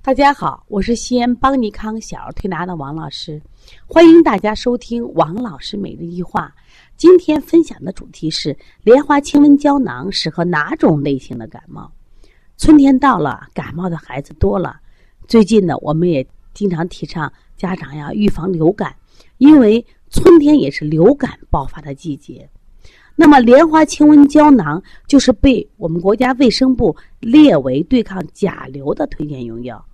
大家好，我是西安邦尼康小儿推拿的王老师，欢迎大家收听王老师每日一话。今天分享的主题是莲花清瘟胶囊适合哪种类型的感冒？春天到了，感冒的孩子多了。最近呢，我们也经常提倡家长要预防流感，因为春天也是流感爆发的季节。那么，莲花清瘟胶囊就是被我们国家卫生部列为对抗甲流的推荐用药。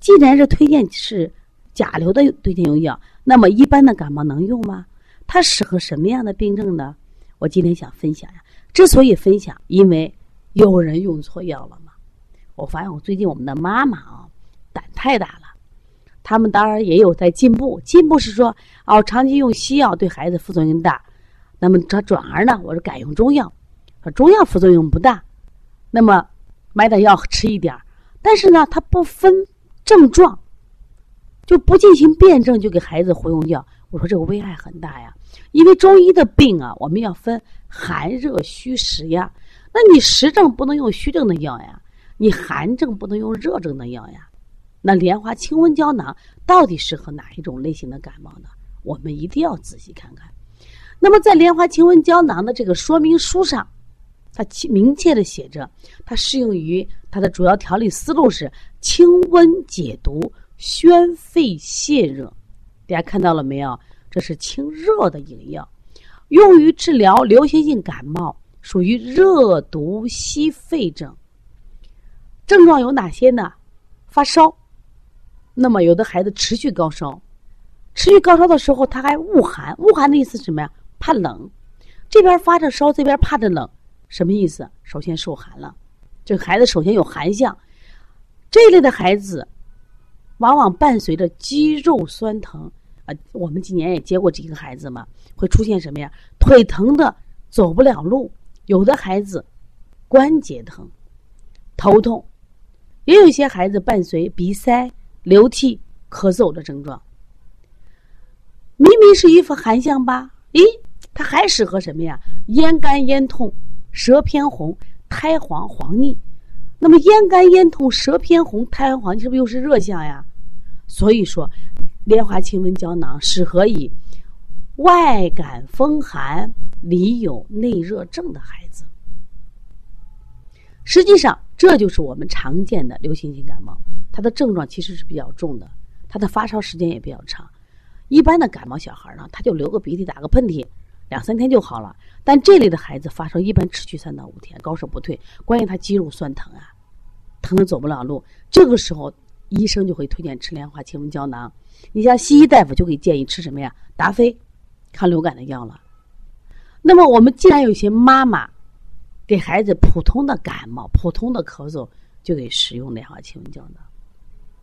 既然是推荐是甲流的推荐用药，那么一般的感冒能用吗？它适合什么样的病症呢？我今天想分享呀。之所以分享，因为有人用错药了嘛。我发现我最近我们的妈妈啊，胆太大了。他们当然也有在进步，进步是说哦，长期用西药对孩子副作用大。那么他转而呢，我说改用中药，说中药副作用不大。那么买点药吃一点但是呢，他不分。症状就不进行辩证就给孩子服用药，我说这个危害很大呀。因为中医的病啊，我们要分寒热虚实呀。那你实症不能用虚症的药呀，你寒症不能用热症的药呀。那莲花清瘟胶囊到底适合哪一种类型的感冒呢？我们一定要仔细看看。那么在莲花清瘟胶囊的这个说明书上。它明确的写着，它适用于它的主要调理思路是清温解毒、宣肺泄热。大家看到了没有？这是清热的饮药，用于治疗流行性感冒，属于热毒息肺症。症状有哪些呢？发烧，那么有的孩子持续高烧，持续高烧的时候他还恶寒，恶寒的意思是什么呀？怕冷，这边发着烧，这边怕着冷。什么意思？首先受寒了，这个孩子首先有寒象，这一类的孩子，往往伴随着肌肉酸疼啊。我们今年也接过几个孩子嘛，会出现什么呀？腿疼的走不了路，有的孩子关节疼、头痛，也有一些孩子伴随鼻塞、流涕、咳嗽的症状。明明是一副寒象吧？咦，它还适合什么呀？咽干咽痛。舌偏红、苔黄、黄腻，那么咽干咽痛、舌偏红、苔黄黄腻，是不是又是热象呀？所以说，莲花清瘟胶囊适合以外感风寒、里有内热症的孩子。实际上，这就是我们常见的流行性感冒，它的症状其实是比较重的，它的发烧时间也比较长。一般的感冒小孩呢，他就流个鼻涕、打个喷嚏。两三天就好了，但这类的孩子发烧一般持续三到五天，高烧不退，关键他肌肉酸疼啊，疼的走不了路。这个时候，医生就会推荐吃莲花清瘟胶囊。你像西医大夫就给建议吃什么呀？达菲，抗流感的药了。那么我们既然有些妈妈给孩子普通的感冒、普通的咳嗽就给使用莲花清瘟胶囊，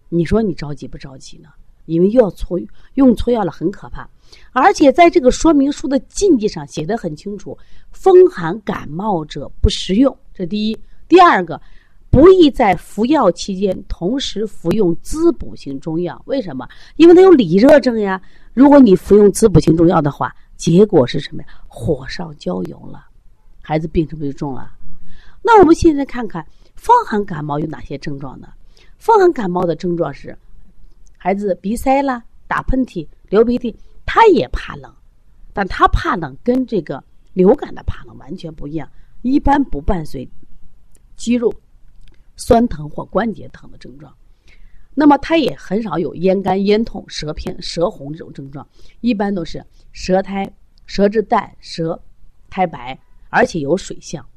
你说你着急不着急呢？因为又要错用错药了，很可怕。而且在这个说明书的禁忌上写的很清楚：风寒感冒者不食用。这第一，第二个，不宜在服药期间同时服用滋补性中药。为什么？因为它有里热症呀。如果你服用滋补性中药的话，结果是什么呀？火上浇油了，孩子病是不是就重了？那我们现在看看风寒感冒有哪些症状呢？风寒感冒的症状是。孩子鼻塞啦，打喷嚏、流鼻涕，他也怕冷，但他怕冷跟这个流感的怕冷完全不一样。一般不伴随肌肉酸疼或关节疼的症状，那么他也很少有咽干、咽痛、舌偏、舌红这种症状，一般都是舌苔、舌质淡、舌苔白，而且有水象。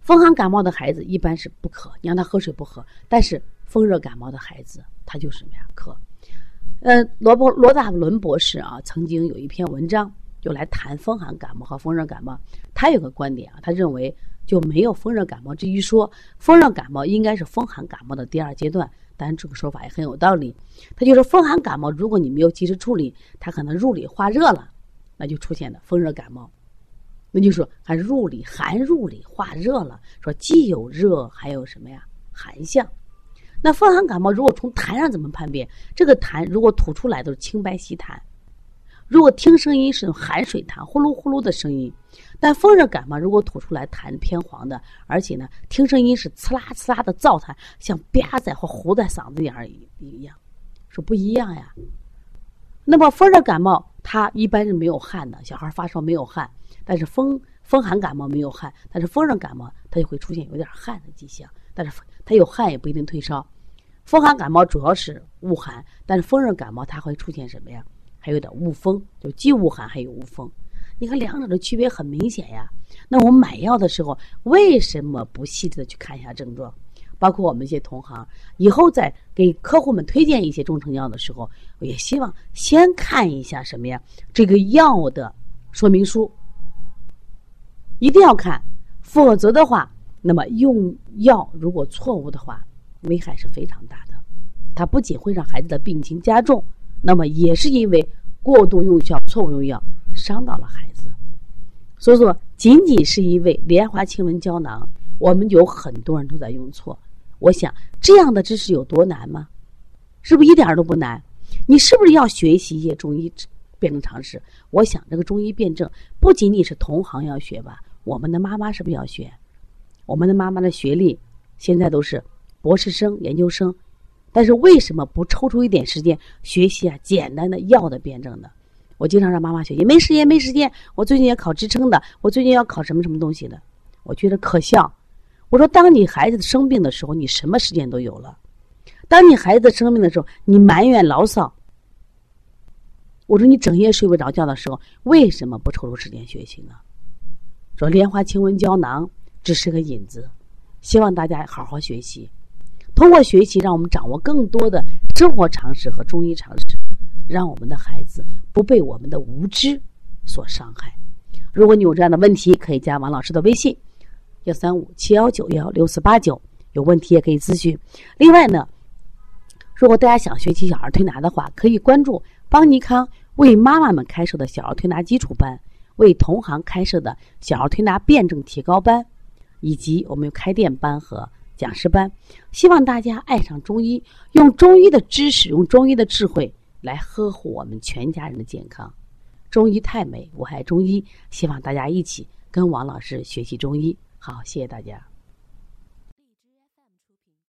风寒感冒的孩子一般是不渴，你让他喝水不喝，但是。风热感冒的孩子，他就是什么呀？咳。呃，罗伯罗大伦博士啊，曾经有一篇文章，就来谈风寒感冒和风热感冒。他有个观点啊，他认为就没有风热感冒这一说，风热感冒应该是风寒感冒的第二阶段。当然，这个说法也很有道理。他就说，风寒感冒如果你没有及时处理，它可能入里化热了，那就出现了风热感冒。那就说还入里寒入里化热了，说既有热，还有什么呀？寒象。那风寒感冒如果从痰上怎么判别？这个痰如果吐出来都是清白稀痰，如果听声音是含水痰，呼噜呼噜的声音；但风热感冒如果吐出来痰偏黄的，而且呢，听声音是呲啦呲啦的燥痰，像吧在或糊在嗓子眼儿一样，是不一样呀。那么风热感冒，它一般是没有汗的，小孩发烧没有汗，但是风风寒感冒没有汗，但是风热感冒它就会出现有点汗的迹象，但是它有汗也不一定退烧。风寒感冒主要是恶寒，但是风热感冒它会出现什么呀？还有点恶风，就既恶寒还有恶风。你看两者的区别很明显呀。那我们买药的时候为什么不细致的去看一下症状？包括我们一些同行以后在给客户们推荐一些中成药的时候，也希望先看一下什么呀？这个药的说明书一定要看，否则的话，那么用药如果错误的话。危害是非常大的，它不仅会让孩子的病情加重，那么也是因为过度用药、错误用药伤到了孩子。所以说，仅仅是因为莲花清瘟胶囊，我们有很多人都在用错。我想，这样的知识有多难吗？是不是一点都不难？你是不是要学习一些中医辩证常识？我想，这个中医辩证不仅仅是同行要学吧，我们的妈妈是不是要学？我们的妈妈的学历现在都是。博士生、研究生，但是为什么不抽出一点时间学习啊？简单的药的辩证呢？我经常让妈妈学习，没时间，没时间。我最近要考职称的，我最近要考什么什么东西的？我觉得可笑。我说，当你孩子生病的时候，你什么时间都有了；当你孩子生病的时候，你埋怨牢骚。我说，你整夜睡不着觉的时候，为什么不抽出时间学习呢？说莲花清瘟胶囊只是个引子，希望大家好好学习。通过学习，让我们掌握更多的生活常识和中医常识，让我们的孩子不被我们的无知所伤害。如果你有这样的问题，可以加王老师的微信：幺三五七幺九幺六四八九，有问题也可以咨询。另外呢，如果大家想学习小儿推拿的话，可以关注邦尼康为妈妈们开设的小儿推拿基础班，为同行开设的小儿推拿辩证提高班，以及我们有开店班和。讲师班，希望大家爱上中医，用中医的知识，用中医的智慧来呵护我们全家人的健康。中医太美，我爱中医，希望大家一起跟王老师学习中医。好，谢谢大家。